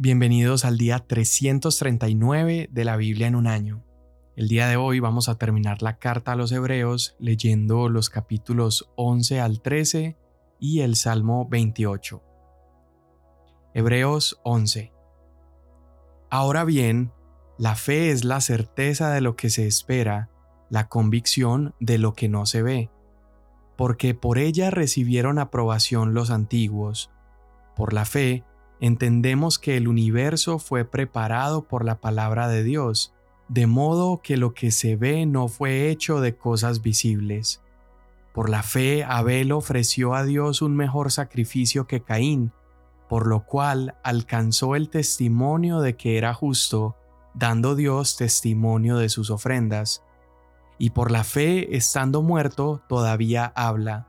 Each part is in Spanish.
Bienvenidos al día 339 de la Biblia en un año. El día de hoy vamos a terminar la carta a los Hebreos leyendo los capítulos 11 al 13 y el Salmo 28. Hebreos 11. Ahora bien, la fe es la certeza de lo que se espera, la convicción de lo que no se ve, porque por ella recibieron aprobación los antiguos. Por la fe, entendemos que el universo fue preparado por la palabra de Dios, de modo que lo que se ve no fue hecho de cosas visibles. Por la fe Abel ofreció a Dios un mejor sacrificio que Caín, por lo cual alcanzó el testimonio de que era justo, dando Dios testimonio de sus ofrendas. Y por la fe, estando muerto, todavía habla.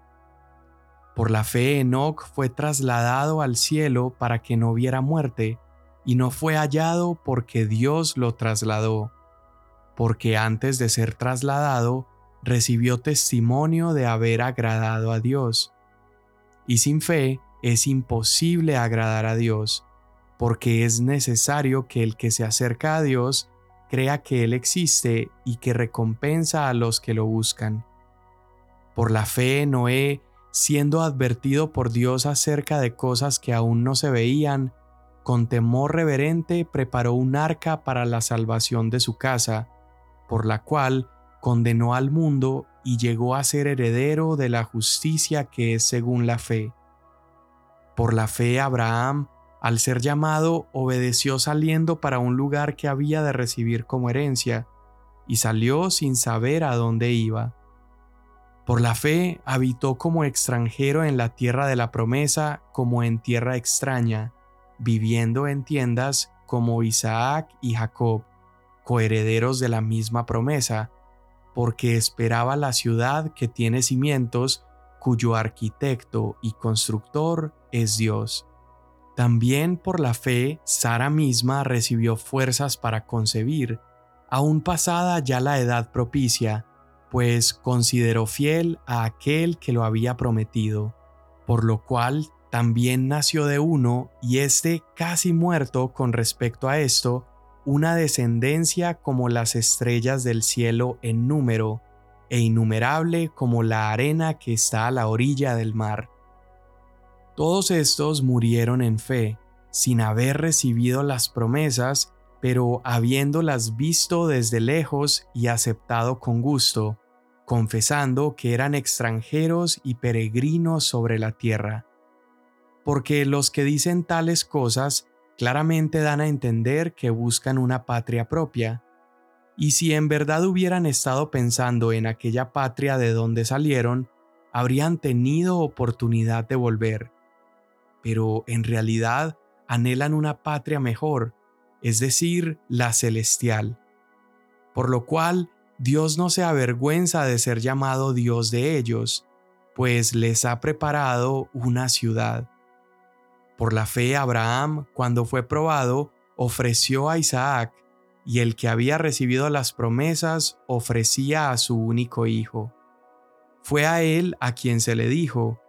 Por la fe Enoc fue trasladado al cielo para que no viera muerte, y no fue hallado porque Dios lo trasladó, porque antes de ser trasladado recibió testimonio de haber agradado a Dios. Y sin fe es imposible agradar a Dios, porque es necesario que el que se acerca a Dios crea que Él existe y que recompensa a los que lo buscan. Por la fe Noé siendo advertido por Dios acerca de cosas que aún no se veían, con temor reverente preparó un arca para la salvación de su casa, por la cual condenó al mundo y llegó a ser heredero de la justicia que es según la fe. Por la fe Abraham, al ser llamado, obedeció saliendo para un lugar que había de recibir como herencia, y salió sin saber a dónde iba. Por la fe habitó como extranjero en la tierra de la promesa como en tierra extraña, viviendo en tiendas como Isaac y Jacob, coherederos de la misma promesa, porque esperaba la ciudad que tiene cimientos, cuyo arquitecto y constructor es Dios. También por la fe, Sara misma recibió fuerzas para concebir, aún pasada ya la edad propicia, pues consideró fiel a aquel que lo había prometido, por lo cual también nació de uno, y éste casi muerto con respecto a esto, una descendencia como las estrellas del cielo en número, e innumerable como la arena que está a la orilla del mar. Todos estos murieron en fe, sin haber recibido las promesas, pero habiéndolas visto desde lejos y aceptado con gusto, confesando que eran extranjeros y peregrinos sobre la tierra. Porque los que dicen tales cosas claramente dan a entender que buscan una patria propia, y si en verdad hubieran estado pensando en aquella patria de donde salieron, habrían tenido oportunidad de volver. Pero en realidad anhelan una patria mejor, es decir, la celestial. Por lo cual, Dios no se avergüenza de ser llamado Dios de ellos, pues les ha preparado una ciudad. Por la fe Abraham, cuando fue probado, ofreció a Isaac, y el que había recibido las promesas ofrecía a su único hijo. Fue a él a quien se le dijo,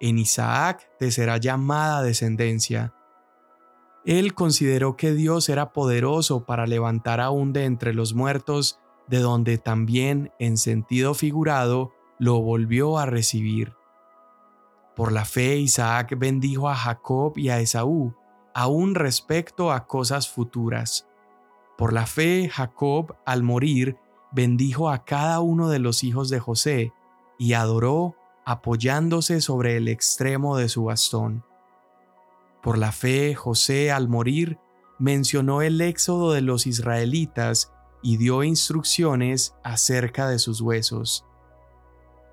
en Isaac te será llamada descendencia. Él consideró que Dios era poderoso para levantar aún de entre los muertos, de donde también, en sentido figurado, lo volvió a recibir. Por la fe Isaac bendijo a Jacob y a Esaú, aún respecto a cosas futuras. Por la fe Jacob, al morir, bendijo a cada uno de los hijos de José, y adoró apoyándose sobre el extremo de su bastón. Por la fe, José, al morir, mencionó el éxodo de los israelitas y dio instrucciones acerca de sus huesos.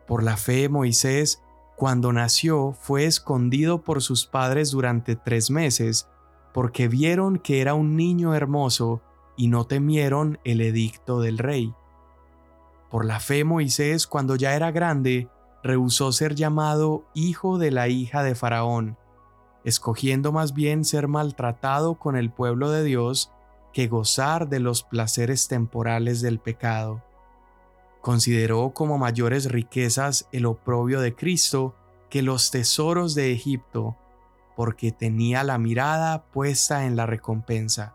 Por la fe, Moisés, cuando nació, fue escondido por sus padres durante tres meses, porque vieron que era un niño hermoso y no temieron el edicto del rey. Por la fe, Moisés, cuando ya era grande, rehusó ser llamado hijo de la hija de Faraón, escogiendo más bien ser maltratado con el pueblo de Dios que gozar de los placeres temporales del pecado. Consideró como mayores riquezas el oprobio de Cristo que los tesoros de Egipto, porque tenía la mirada puesta en la recompensa.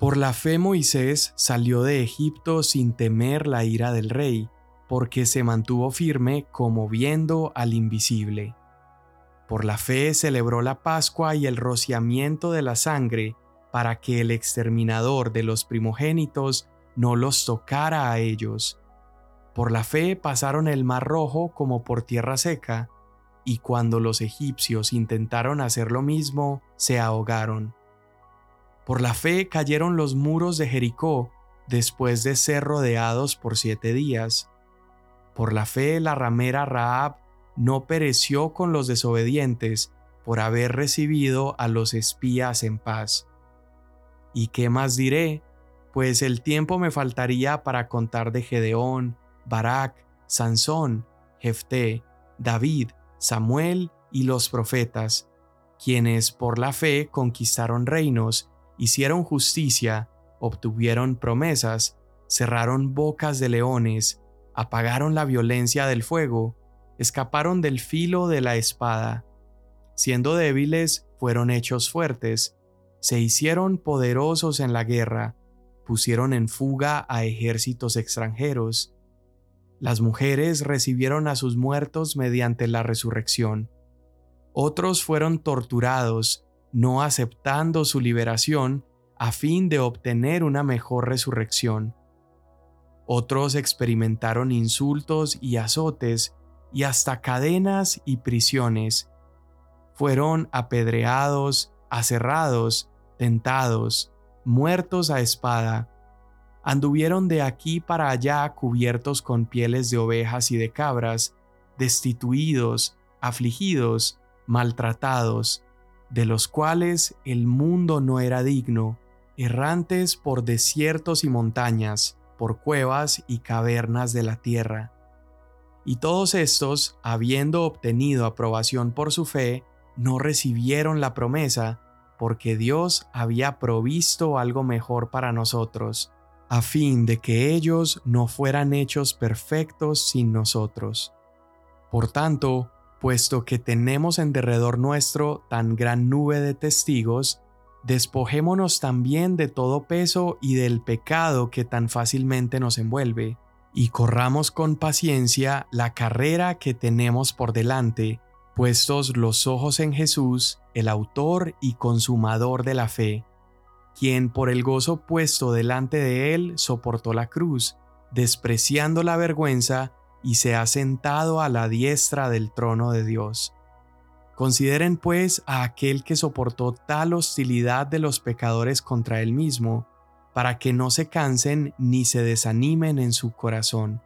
Por la fe Moisés salió de Egipto sin temer la ira del rey, porque se mantuvo firme como viendo al invisible. Por la fe celebró la Pascua y el rociamiento de la sangre, para que el exterminador de los primogénitos no los tocara a ellos. Por la fe pasaron el mar rojo como por tierra seca, y cuando los egipcios intentaron hacer lo mismo, se ahogaron. Por la fe cayeron los muros de Jericó después de ser rodeados por siete días. Por la fe la ramera Raab no pereció con los desobedientes por haber recibido a los espías en paz. ¿Y qué más diré? Pues el tiempo me faltaría para contar de Gedeón, Barak, Sansón, Jefté, David, Samuel y los profetas, quienes por la fe conquistaron reinos, hicieron justicia, obtuvieron promesas, cerraron bocas de leones, apagaron la violencia del fuego, escaparon del filo de la espada. Siendo débiles, fueron hechos fuertes, se hicieron poderosos en la guerra, pusieron en fuga a ejércitos extranjeros, las mujeres recibieron a sus muertos mediante la resurrección. Otros fueron torturados, no aceptando su liberación, a fin de obtener una mejor resurrección. Otros experimentaron insultos y azotes, y hasta cadenas y prisiones. Fueron apedreados, aserrados, tentados, muertos a espada anduvieron de aquí para allá cubiertos con pieles de ovejas y de cabras, destituidos, afligidos, maltratados, de los cuales el mundo no era digno, errantes por desiertos y montañas, por cuevas y cavernas de la tierra. Y todos estos, habiendo obtenido aprobación por su fe, no recibieron la promesa, porque Dios había provisto algo mejor para nosotros, a fin de que ellos no fueran hechos perfectos sin nosotros. Por tanto, puesto que tenemos en derredor nuestro tan gran nube de testigos, despojémonos también de todo peso y del pecado que tan fácilmente nos envuelve, y corramos con paciencia la carrera que tenemos por delante, puestos los ojos en Jesús, el autor y consumador de la fe quien por el gozo puesto delante de él soportó la cruz, despreciando la vergüenza, y se ha sentado a la diestra del trono de Dios. Consideren pues a aquel que soportó tal hostilidad de los pecadores contra él mismo, para que no se cansen ni se desanimen en su corazón.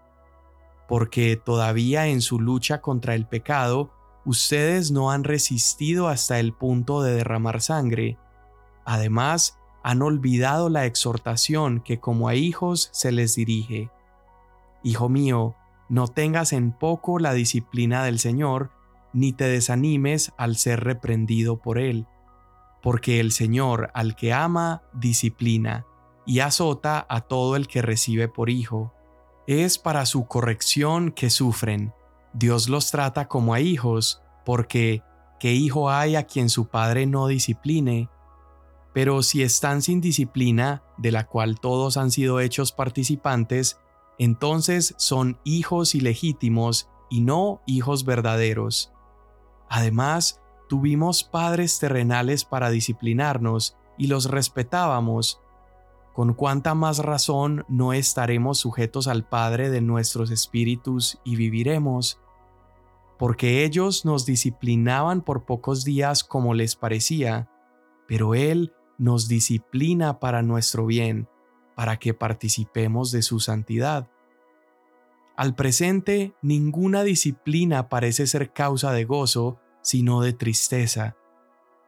Porque todavía en su lucha contra el pecado, ustedes no han resistido hasta el punto de derramar sangre. Además, han olvidado la exhortación que como a hijos se les dirige. Hijo mío, no tengas en poco la disciplina del Señor, ni te desanimes al ser reprendido por Él, porque el Señor al que ama, disciplina, y azota a todo el que recibe por hijo. Es para su corrección que sufren. Dios los trata como a hijos, porque ¿qué hijo hay a quien su padre no discipline? Pero si están sin disciplina, de la cual todos han sido hechos participantes, entonces son hijos ilegítimos y no hijos verdaderos. Además, tuvimos padres terrenales para disciplinarnos y los respetábamos. Con cuánta más razón no estaremos sujetos al Padre de nuestros espíritus y viviremos, porque ellos nos disciplinaban por pocos días como les parecía, pero Él nos disciplina para nuestro bien, para que participemos de su santidad. Al presente, ninguna disciplina parece ser causa de gozo, sino de tristeza.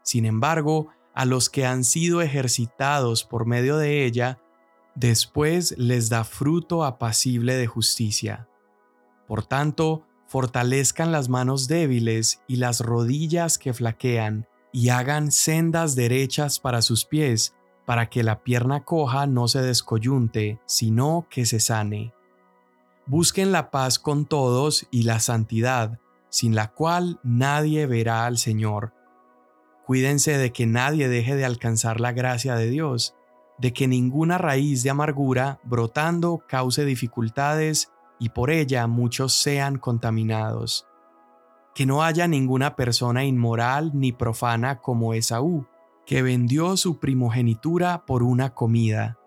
Sin embargo, a los que han sido ejercitados por medio de ella, después les da fruto apacible de justicia. Por tanto, fortalezcan las manos débiles y las rodillas que flaquean, y hagan sendas derechas para sus pies, para que la pierna coja no se descoyunte, sino que se sane. Busquen la paz con todos y la santidad, sin la cual nadie verá al Señor. Cuídense de que nadie deje de alcanzar la gracia de Dios, de que ninguna raíz de amargura brotando cause dificultades y por ella muchos sean contaminados. Que no haya ninguna persona inmoral ni profana como Esaú, que vendió su primogenitura por una comida,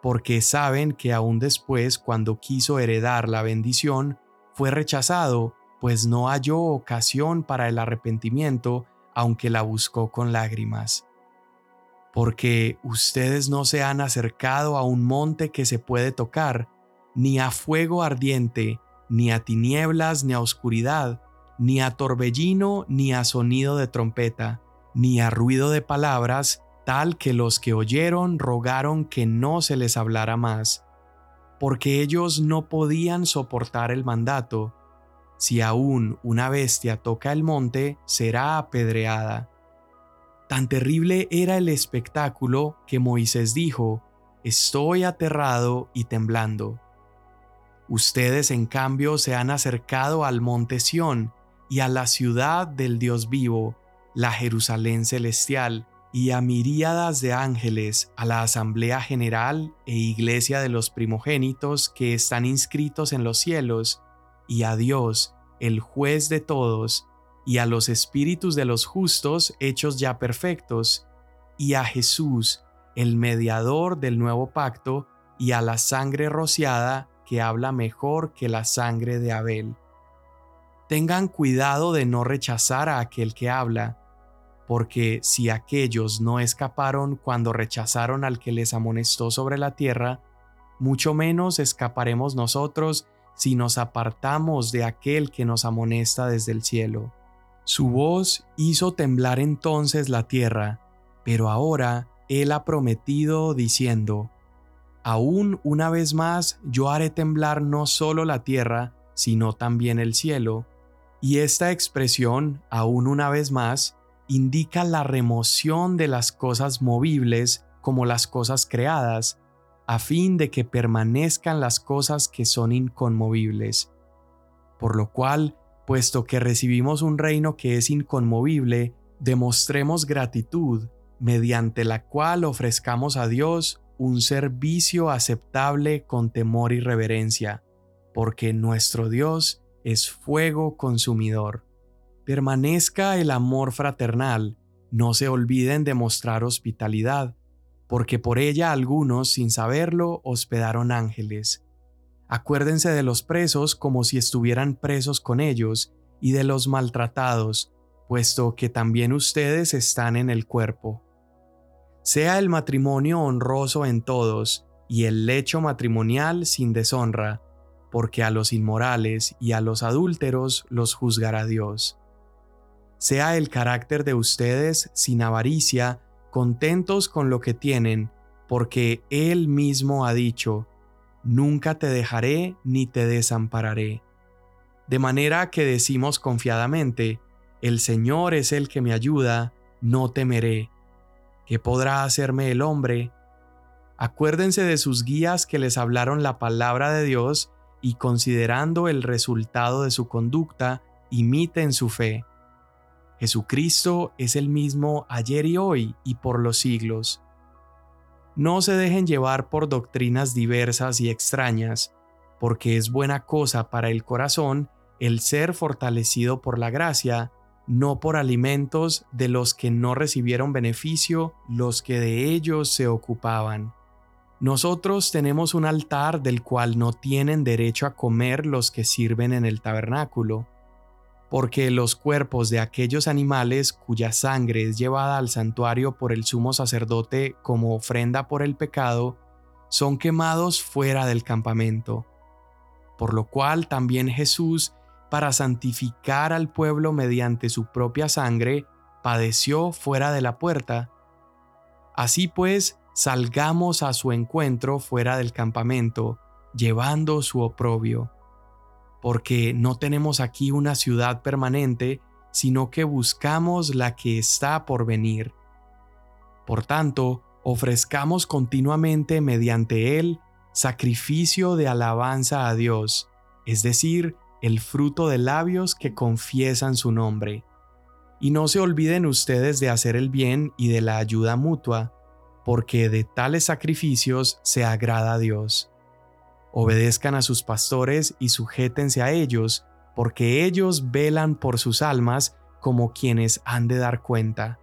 porque saben que aún después, cuando quiso heredar la bendición, fue rechazado, pues no halló ocasión para el arrepentimiento, aunque la buscó con lágrimas. Porque ustedes no se han acercado a un monte que se puede tocar, ni a fuego ardiente, ni a tinieblas, ni a oscuridad, ni a torbellino, ni a sonido de trompeta, ni a ruido de palabras, tal que los que oyeron rogaron que no se les hablara más, porque ellos no podían soportar el mandato, si aún una bestia toca el monte, será apedreada. Tan terrible era el espectáculo que Moisés dijo, Estoy aterrado y temblando. Ustedes en cambio se han acercado al monte Sión y a la ciudad del Dios vivo, la Jerusalén celestial, y a miríadas de ángeles, a la Asamblea General e Iglesia de los primogénitos que están inscritos en los cielos, y a Dios, el juez de todos, y a los espíritus de los justos hechos ya perfectos, y a Jesús, el mediador del nuevo pacto, y a la sangre rociada que habla mejor que la sangre de Abel. Tengan cuidado de no rechazar a aquel que habla, porque si aquellos no escaparon cuando rechazaron al que les amonestó sobre la tierra, mucho menos escaparemos nosotros si nos apartamos de aquel que nos amonesta desde el cielo. Su voz hizo temblar entonces la tierra, pero ahora Él ha prometido diciendo, Aún una vez más yo haré temblar no solo la tierra, sino también el cielo. Y esta expresión, aún una vez más, indica la remoción de las cosas movibles como las cosas creadas, a fin de que permanezcan las cosas que son inconmovibles. Por lo cual, puesto que recibimos un reino que es inconmovible, demostremos gratitud, mediante la cual ofrezcamos a Dios un servicio aceptable con temor y reverencia, porque nuestro Dios es fuego consumidor. Permanezca el amor fraternal, no se olviden de mostrar hospitalidad, porque por ella algunos, sin saberlo, hospedaron ángeles. Acuérdense de los presos como si estuvieran presos con ellos, y de los maltratados, puesto que también ustedes están en el cuerpo. Sea el matrimonio honroso en todos, y el lecho matrimonial sin deshonra, porque a los inmorales y a los adúlteros los juzgará Dios. Sea el carácter de ustedes sin avaricia, contentos con lo que tienen, porque Él mismo ha dicho, Nunca te dejaré ni te desampararé. De manera que decimos confiadamente, El Señor es el que me ayuda, no temeré. ¿Qué podrá hacerme el hombre? Acuérdense de sus guías que les hablaron la palabra de Dios y considerando el resultado de su conducta, imiten su fe. Jesucristo es el mismo ayer y hoy y por los siglos. No se dejen llevar por doctrinas diversas y extrañas, porque es buena cosa para el corazón el ser fortalecido por la gracia, no por alimentos de los que no recibieron beneficio los que de ellos se ocupaban. Nosotros tenemos un altar del cual no tienen derecho a comer los que sirven en el tabernáculo porque los cuerpos de aquellos animales cuya sangre es llevada al santuario por el sumo sacerdote como ofrenda por el pecado, son quemados fuera del campamento. Por lo cual también Jesús, para santificar al pueblo mediante su propia sangre, padeció fuera de la puerta. Así pues, salgamos a su encuentro fuera del campamento, llevando su oprobio porque no tenemos aquí una ciudad permanente, sino que buscamos la que está por venir. Por tanto, ofrezcamos continuamente mediante él sacrificio de alabanza a Dios, es decir, el fruto de labios que confiesan su nombre. Y no se olviden ustedes de hacer el bien y de la ayuda mutua, porque de tales sacrificios se agrada a Dios. Obedezcan a sus pastores y sujétense a ellos, porque ellos velan por sus almas como quienes han de dar cuenta.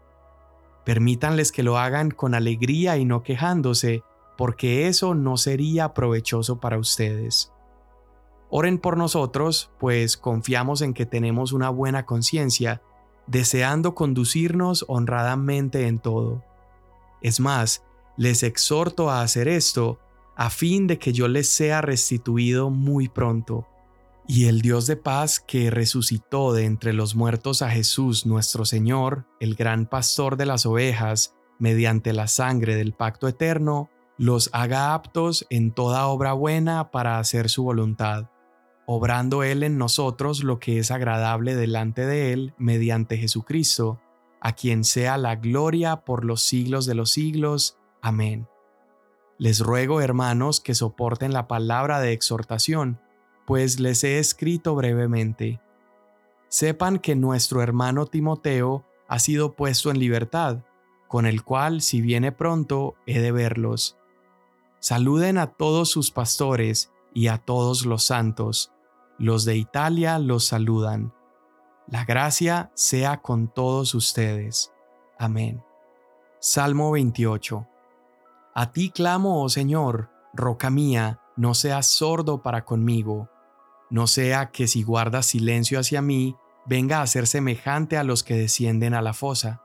Permítanles que lo hagan con alegría y no quejándose, porque eso no sería provechoso para ustedes. Oren por nosotros, pues confiamos en que tenemos una buena conciencia, deseando conducirnos honradamente en todo. Es más, les exhorto a hacer esto, a fin de que yo les sea restituido muy pronto. Y el Dios de paz que resucitó de entre los muertos a Jesús nuestro Señor, el gran pastor de las ovejas, mediante la sangre del pacto eterno, los haga aptos en toda obra buena para hacer su voluntad, obrando Él en nosotros lo que es agradable delante de Él mediante Jesucristo, a quien sea la gloria por los siglos de los siglos. Amén. Les ruego, hermanos, que soporten la palabra de exhortación, pues les he escrito brevemente. Sepan que nuestro hermano Timoteo ha sido puesto en libertad, con el cual, si viene pronto, he de verlos. Saluden a todos sus pastores y a todos los santos. Los de Italia los saludan. La gracia sea con todos ustedes. Amén. Salmo 28. A ti clamo, oh Señor, roca mía, no seas sordo para conmigo no sea que si guardas silencio hacia mí, venga a ser semejante a los que descienden a la fosa.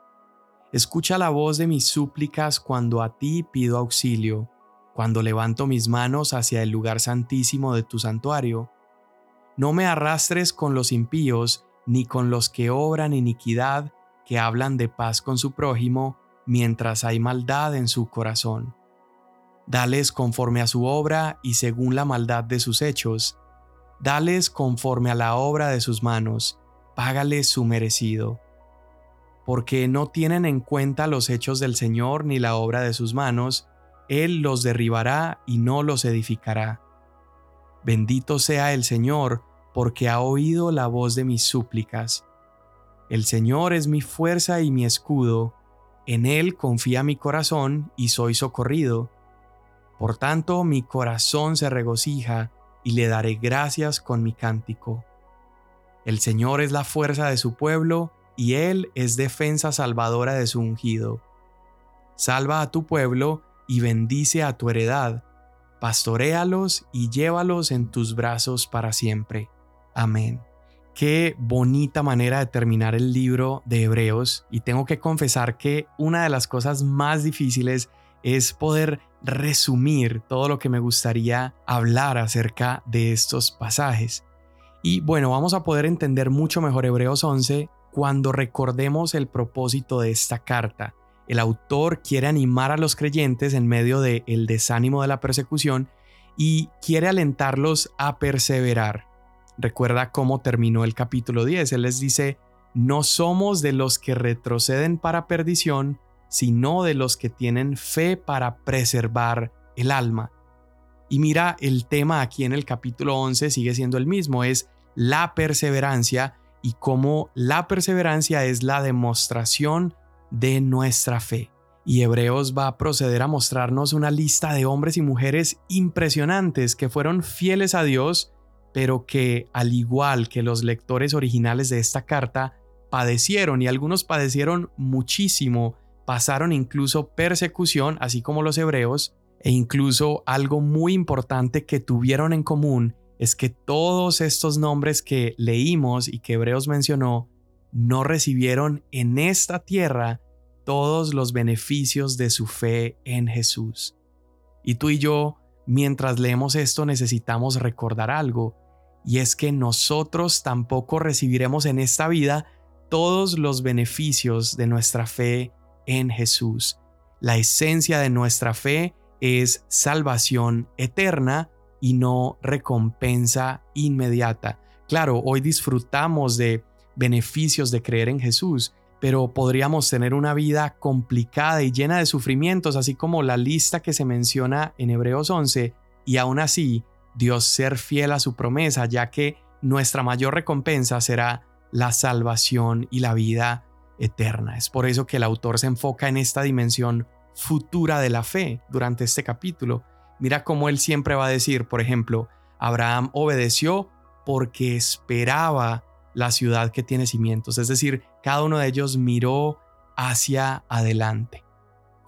Escucha la voz de mis súplicas cuando a ti pido auxilio, cuando levanto mis manos hacia el lugar santísimo de tu santuario. No me arrastres con los impíos, ni con los que obran iniquidad, que hablan de paz con su prójimo, mientras hay maldad en su corazón. Dales conforme a su obra y según la maldad de sus hechos, Dales conforme a la obra de sus manos, págales su merecido. Porque no tienen en cuenta los hechos del Señor ni la obra de sus manos, Él los derribará y no los edificará. Bendito sea el Señor, porque ha oído la voz de mis súplicas. El Señor es mi fuerza y mi escudo, en Él confía mi corazón y soy socorrido. Por tanto mi corazón se regocija y le daré gracias con mi cántico. El Señor es la fuerza de su pueblo, y Él es defensa salvadora de su ungido. Salva a tu pueblo y bendice a tu heredad. Pastoréalos y llévalos en tus brazos para siempre. Amén. Qué bonita manera de terminar el libro de Hebreos y tengo que confesar que una de las cosas más difíciles es poder resumir todo lo que me gustaría hablar acerca de estos pasajes. Y bueno, vamos a poder entender mucho mejor Hebreos 11 cuando recordemos el propósito de esta carta. El autor quiere animar a los creyentes en medio del el desánimo de la persecución y quiere alentarlos a perseverar. Recuerda cómo terminó el capítulo 10. Él les dice, no somos de los que retroceden para perdición, sino de los que tienen fe para preservar el alma. Y mira, el tema aquí en el capítulo 11 sigue siendo el mismo, es la perseverancia y cómo la perseverancia es la demostración de nuestra fe. Y Hebreos va a proceder a mostrarnos una lista de hombres y mujeres impresionantes que fueron fieles a Dios, pero que, al igual que los lectores originales de esta carta, padecieron y algunos padecieron muchísimo pasaron incluso persecución, así como los hebreos, e incluso algo muy importante que tuvieron en común es que todos estos nombres que leímos y que Hebreos mencionó no recibieron en esta tierra todos los beneficios de su fe en Jesús. Y tú y yo, mientras leemos esto, necesitamos recordar algo, y es que nosotros tampoco recibiremos en esta vida todos los beneficios de nuestra fe en Jesús. La esencia de nuestra fe es salvación eterna y no recompensa inmediata. Claro, hoy disfrutamos de beneficios de creer en Jesús, pero podríamos tener una vida complicada y llena de sufrimientos, así como la lista que se menciona en Hebreos 11, y aún así Dios ser fiel a su promesa, ya que nuestra mayor recompensa será la salvación y la vida eterna. Es por eso que el autor se enfoca en esta dimensión futura de la fe durante este capítulo. Mira cómo él siempre va a decir, por ejemplo, Abraham obedeció porque esperaba la ciudad que tiene cimientos. Es decir, cada uno de ellos miró hacia adelante.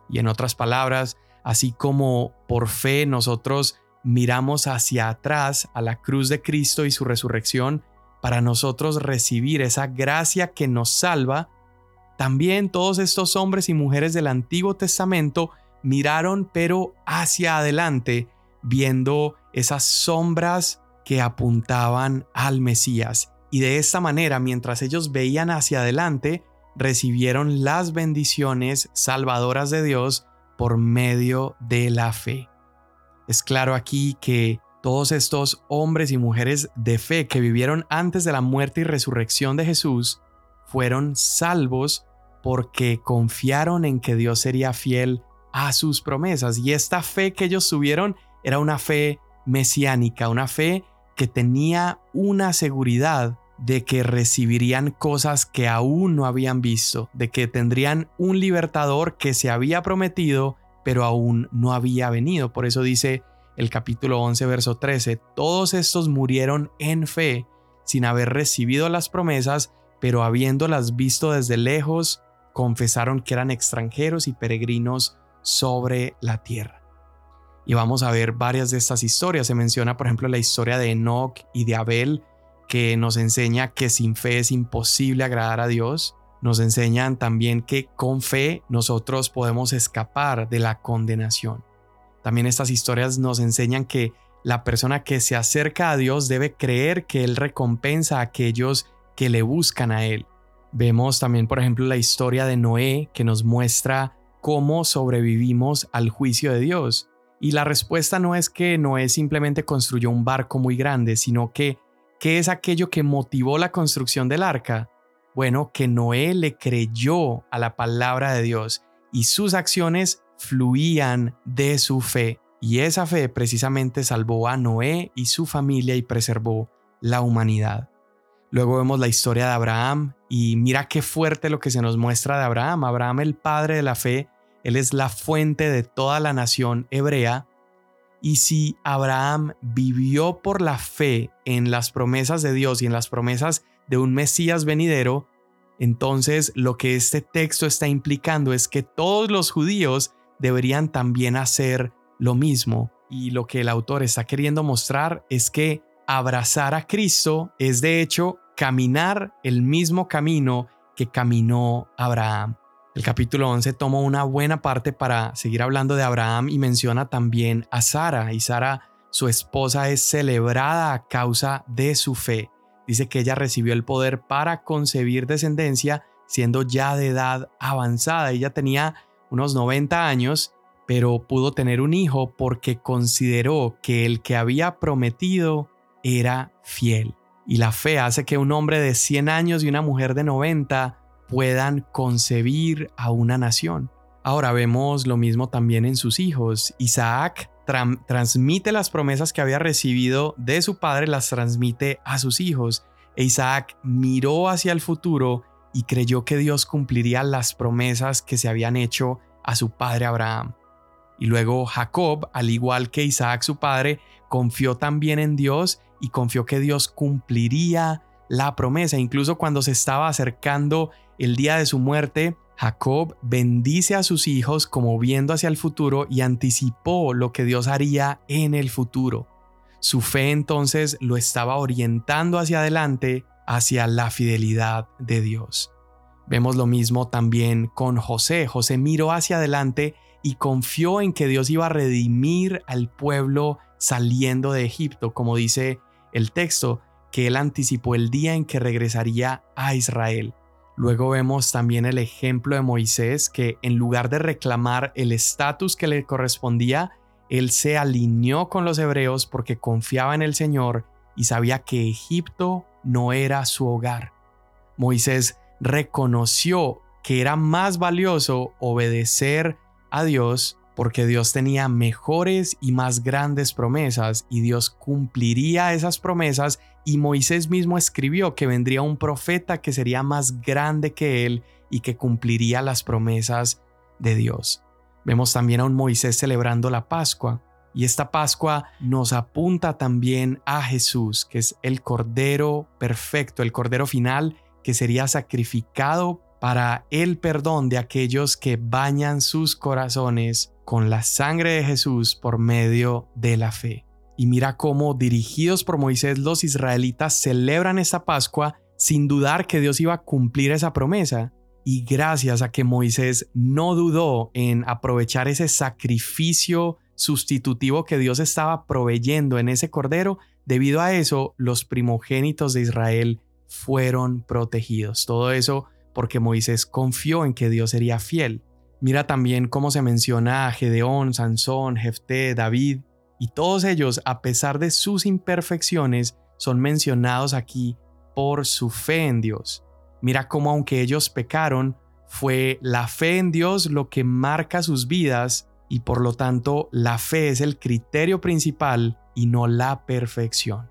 Y en otras palabras, así como por fe nosotros miramos hacia atrás a la cruz de Cristo y su resurrección para nosotros recibir esa gracia que nos salva, también todos estos hombres y mujeres del Antiguo Testamento miraron pero hacia adelante, viendo esas sombras que apuntaban al Mesías. Y de esta manera, mientras ellos veían hacia adelante, recibieron las bendiciones salvadoras de Dios por medio de la fe. Es claro aquí que todos estos hombres y mujeres de fe que vivieron antes de la muerte y resurrección de Jesús fueron salvos porque confiaron en que Dios sería fiel a sus promesas. Y esta fe que ellos tuvieron era una fe mesiánica, una fe que tenía una seguridad de que recibirían cosas que aún no habían visto, de que tendrían un libertador que se había prometido, pero aún no había venido. Por eso dice el capítulo 11, verso 13, todos estos murieron en fe, sin haber recibido las promesas, pero habiéndolas visto desde lejos, confesaron que eran extranjeros y peregrinos sobre la tierra. Y vamos a ver varias de estas historias. Se menciona, por ejemplo, la historia de Enoch y de Abel, que nos enseña que sin fe es imposible agradar a Dios. Nos enseñan también que con fe nosotros podemos escapar de la condenación. También estas historias nos enseñan que la persona que se acerca a Dios debe creer que Él recompensa a aquellos que le buscan a Él. Vemos también, por ejemplo, la historia de Noé que nos muestra cómo sobrevivimos al juicio de Dios. Y la respuesta no es que Noé simplemente construyó un barco muy grande, sino que ¿qué es aquello que motivó la construcción del arca? Bueno, que Noé le creyó a la palabra de Dios y sus acciones fluían de su fe. Y esa fe precisamente salvó a Noé y su familia y preservó la humanidad. Luego vemos la historia de Abraham y mira qué fuerte lo que se nos muestra de Abraham. Abraham, el padre de la fe, él es la fuente de toda la nación hebrea. Y si Abraham vivió por la fe en las promesas de Dios y en las promesas de un Mesías venidero, entonces lo que este texto está implicando es que todos los judíos deberían también hacer lo mismo. Y lo que el autor está queriendo mostrar es que abrazar a Cristo es de hecho caminar el mismo camino que caminó Abraham. El capítulo 11 toma una buena parte para seguir hablando de Abraham y menciona también a Sara. Y Sara, su esposa, es celebrada a causa de su fe. Dice que ella recibió el poder para concebir descendencia siendo ya de edad avanzada. Ella tenía unos 90 años, pero pudo tener un hijo porque consideró que el que había prometido era fiel. Y la fe hace que un hombre de 100 años y una mujer de 90 puedan concebir a una nación. Ahora vemos lo mismo también en sus hijos. Isaac transmite las promesas que había recibido de su padre, las transmite a sus hijos. E Isaac miró hacia el futuro y creyó que Dios cumpliría las promesas que se habían hecho a su padre Abraham. Y luego Jacob, al igual que Isaac su padre, confió también en Dios y confió que Dios cumpliría la promesa. Incluso cuando se estaba acercando el día de su muerte, Jacob bendice a sus hijos como viendo hacia el futuro y anticipó lo que Dios haría en el futuro. Su fe entonces lo estaba orientando hacia adelante, hacia la fidelidad de Dios. Vemos lo mismo también con José. José miró hacia adelante y confió en que Dios iba a redimir al pueblo saliendo de Egipto, como dice el texto, que él anticipó el día en que regresaría a Israel. Luego vemos también el ejemplo de Moisés, que en lugar de reclamar el estatus que le correspondía, él se alineó con los hebreos porque confiaba en el Señor y sabía que Egipto no era su hogar. Moisés reconoció que era más valioso obedecer a Dios porque Dios tenía mejores y más grandes promesas y Dios cumpliría esas promesas y Moisés mismo escribió que vendría un profeta que sería más grande que él y que cumpliría las promesas de Dios. Vemos también a un Moisés celebrando la Pascua, y esta Pascua nos apunta también a Jesús, que es el Cordero perfecto, el Cordero final que sería sacrificado para el perdón de aquellos que bañan sus corazones con la sangre de Jesús por medio de la fe. Y mira cómo, dirigidos por Moisés, los israelitas celebran esta Pascua sin dudar que Dios iba a cumplir esa promesa. Y gracias a que Moisés no dudó en aprovechar ese sacrificio sustitutivo que Dios estaba proveyendo en ese cordero, debido a eso los primogénitos de Israel fueron protegidos. Todo eso porque Moisés confió en que Dios sería fiel. Mira también cómo se menciona a Gedeón, Sansón, Jefté, David, y todos ellos, a pesar de sus imperfecciones, son mencionados aquí por su fe en Dios. Mira cómo aunque ellos pecaron, fue la fe en Dios lo que marca sus vidas y por lo tanto la fe es el criterio principal y no la perfección.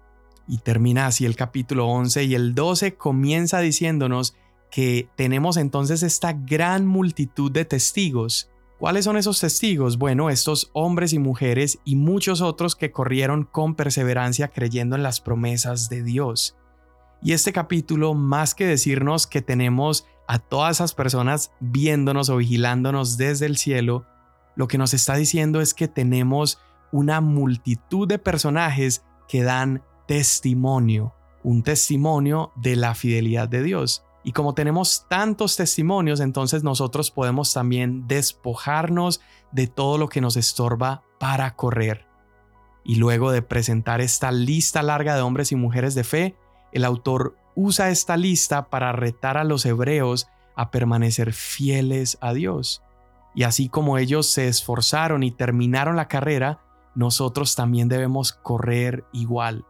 Y termina así el capítulo 11 y el 12 comienza diciéndonos que tenemos entonces esta gran multitud de testigos. ¿Cuáles son esos testigos? Bueno, estos hombres y mujeres y muchos otros que corrieron con perseverancia creyendo en las promesas de Dios. Y este capítulo, más que decirnos que tenemos a todas esas personas viéndonos o vigilándonos desde el cielo, lo que nos está diciendo es que tenemos una multitud de personajes que dan testimonio, un testimonio de la fidelidad de Dios. Y como tenemos tantos testimonios, entonces nosotros podemos también despojarnos de todo lo que nos estorba para correr. Y luego de presentar esta lista larga de hombres y mujeres de fe, el autor usa esta lista para retar a los hebreos a permanecer fieles a Dios. Y así como ellos se esforzaron y terminaron la carrera, nosotros también debemos correr igual.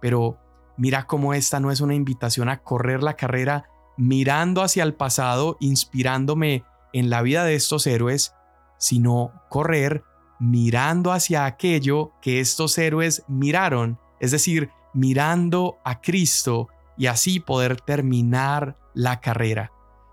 Pero mira cómo esta no es una invitación a correr la carrera mirando hacia el pasado, inspirándome en la vida de estos héroes, sino correr mirando hacia aquello que estos héroes miraron, es decir, mirando a Cristo y así poder terminar la carrera.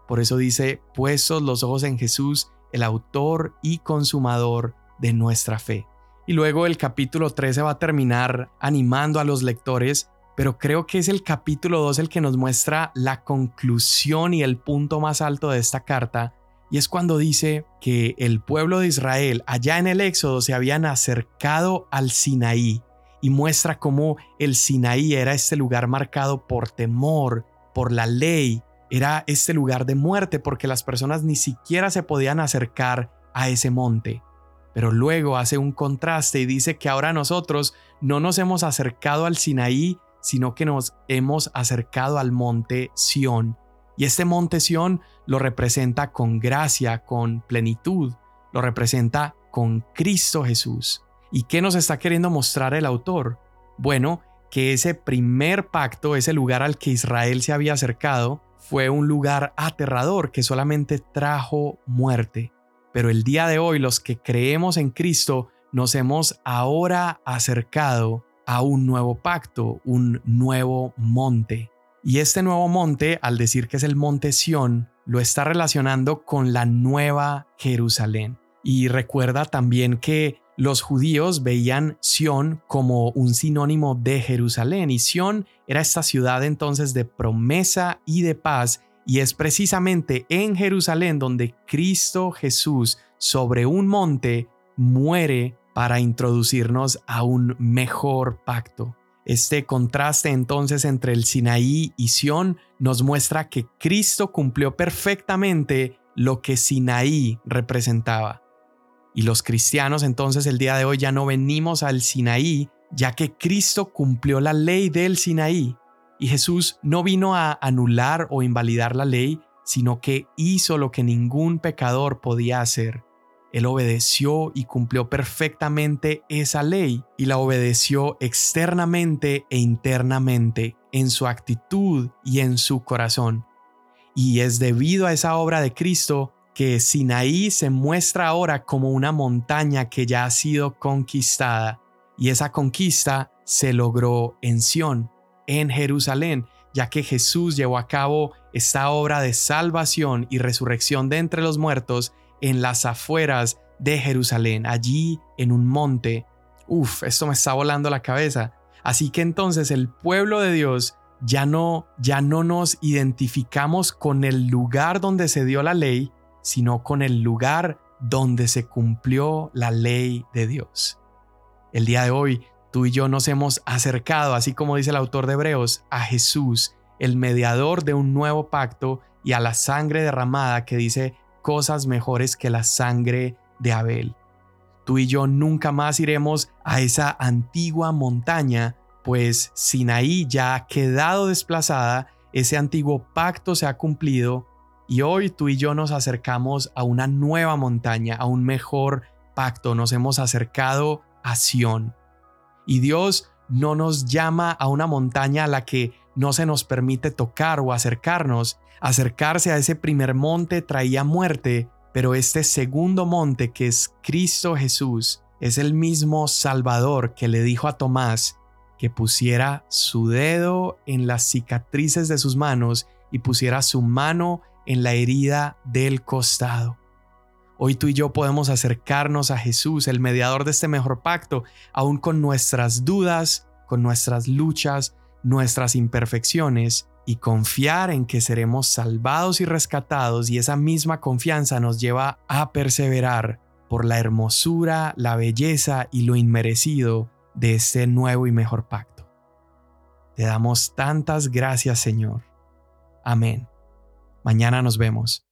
Por eso dice, puestos los ojos en Jesús, el autor y consumador de nuestra fe. Y luego el capítulo 13 va a terminar animando a los lectores, pero creo que es el capítulo 2 el que nos muestra la conclusión y el punto más alto de esta carta, y es cuando dice que el pueblo de Israel allá en el Éxodo se habían acercado al Sinaí, y muestra cómo el Sinaí era este lugar marcado por temor, por la ley, era este lugar de muerte porque las personas ni siquiera se podían acercar a ese monte. Pero luego hace un contraste y dice que ahora nosotros no nos hemos acercado al Sinaí, sino que nos hemos acercado al monte Sión. Y este monte Sión lo representa con gracia, con plenitud, lo representa con Cristo Jesús. ¿Y qué nos está queriendo mostrar el autor? Bueno, que ese primer pacto, ese lugar al que Israel se había acercado, fue un lugar aterrador que solamente trajo muerte. Pero el día de hoy los que creemos en Cristo nos hemos ahora acercado a un nuevo pacto, un nuevo monte. Y este nuevo monte, al decir que es el monte Sión, lo está relacionando con la nueva Jerusalén. Y recuerda también que los judíos veían Sión como un sinónimo de Jerusalén y Sión era esta ciudad entonces de promesa y de paz y es precisamente en Jerusalén donde Cristo Jesús sobre un monte muere para introducirnos a un mejor pacto. Este contraste entonces entre el Sinaí y Sión nos muestra que Cristo cumplió perfectamente lo que Sinaí representaba. Y los cristianos entonces el día de hoy ya no venimos al Sinaí, ya que Cristo cumplió la ley del Sinaí. Y Jesús no vino a anular o invalidar la ley, sino que hizo lo que ningún pecador podía hacer. Él obedeció y cumplió perfectamente esa ley y la obedeció externamente e internamente, en su actitud y en su corazón. Y es debido a esa obra de Cristo que Sinaí se muestra ahora como una montaña que ya ha sido conquistada, y esa conquista se logró en Sión, en Jerusalén, ya que Jesús llevó a cabo esta obra de salvación y resurrección de entre los muertos en las afueras de Jerusalén, allí en un monte. Uf, esto me está volando la cabeza. Así que entonces el pueblo de Dios ya no ya no nos identificamos con el lugar donde se dio la ley, sino con el lugar donde se cumplió la ley de Dios. El día de hoy tú y yo nos hemos acercado, así como dice el autor de Hebreos, a Jesús, el mediador de un nuevo pacto y a la sangre derramada que dice cosas mejores que la sangre de Abel. Tú y yo nunca más iremos a esa antigua montaña, pues Sinaí ya ha quedado desplazada, ese antiguo pacto se ha cumplido y hoy tú y yo nos acercamos a una nueva montaña, a un mejor pacto, nos hemos acercado a Sión. Y Dios no nos llama a una montaña a la que no se nos permite tocar o acercarnos. Acercarse a ese primer monte traía muerte, pero este segundo monte que es Cristo Jesús es el mismo Salvador que le dijo a Tomás que pusiera su dedo en las cicatrices de sus manos y pusiera su mano en la herida del costado. Hoy tú y yo podemos acercarnos a Jesús, el mediador de este mejor pacto, aún con nuestras dudas, con nuestras luchas, nuestras imperfecciones, y confiar en que seremos salvados y rescatados y esa misma confianza nos lleva a perseverar por la hermosura, la belleza y lo inmerecido de este nuevo y mejor pacto. Te damos tantas gracias Señor. Amén. Mañana nos vemos.